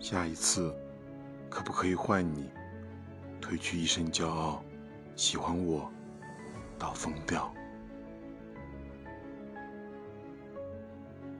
下一次可不可以换你褪去一身骄傲喜欢我到疯掉。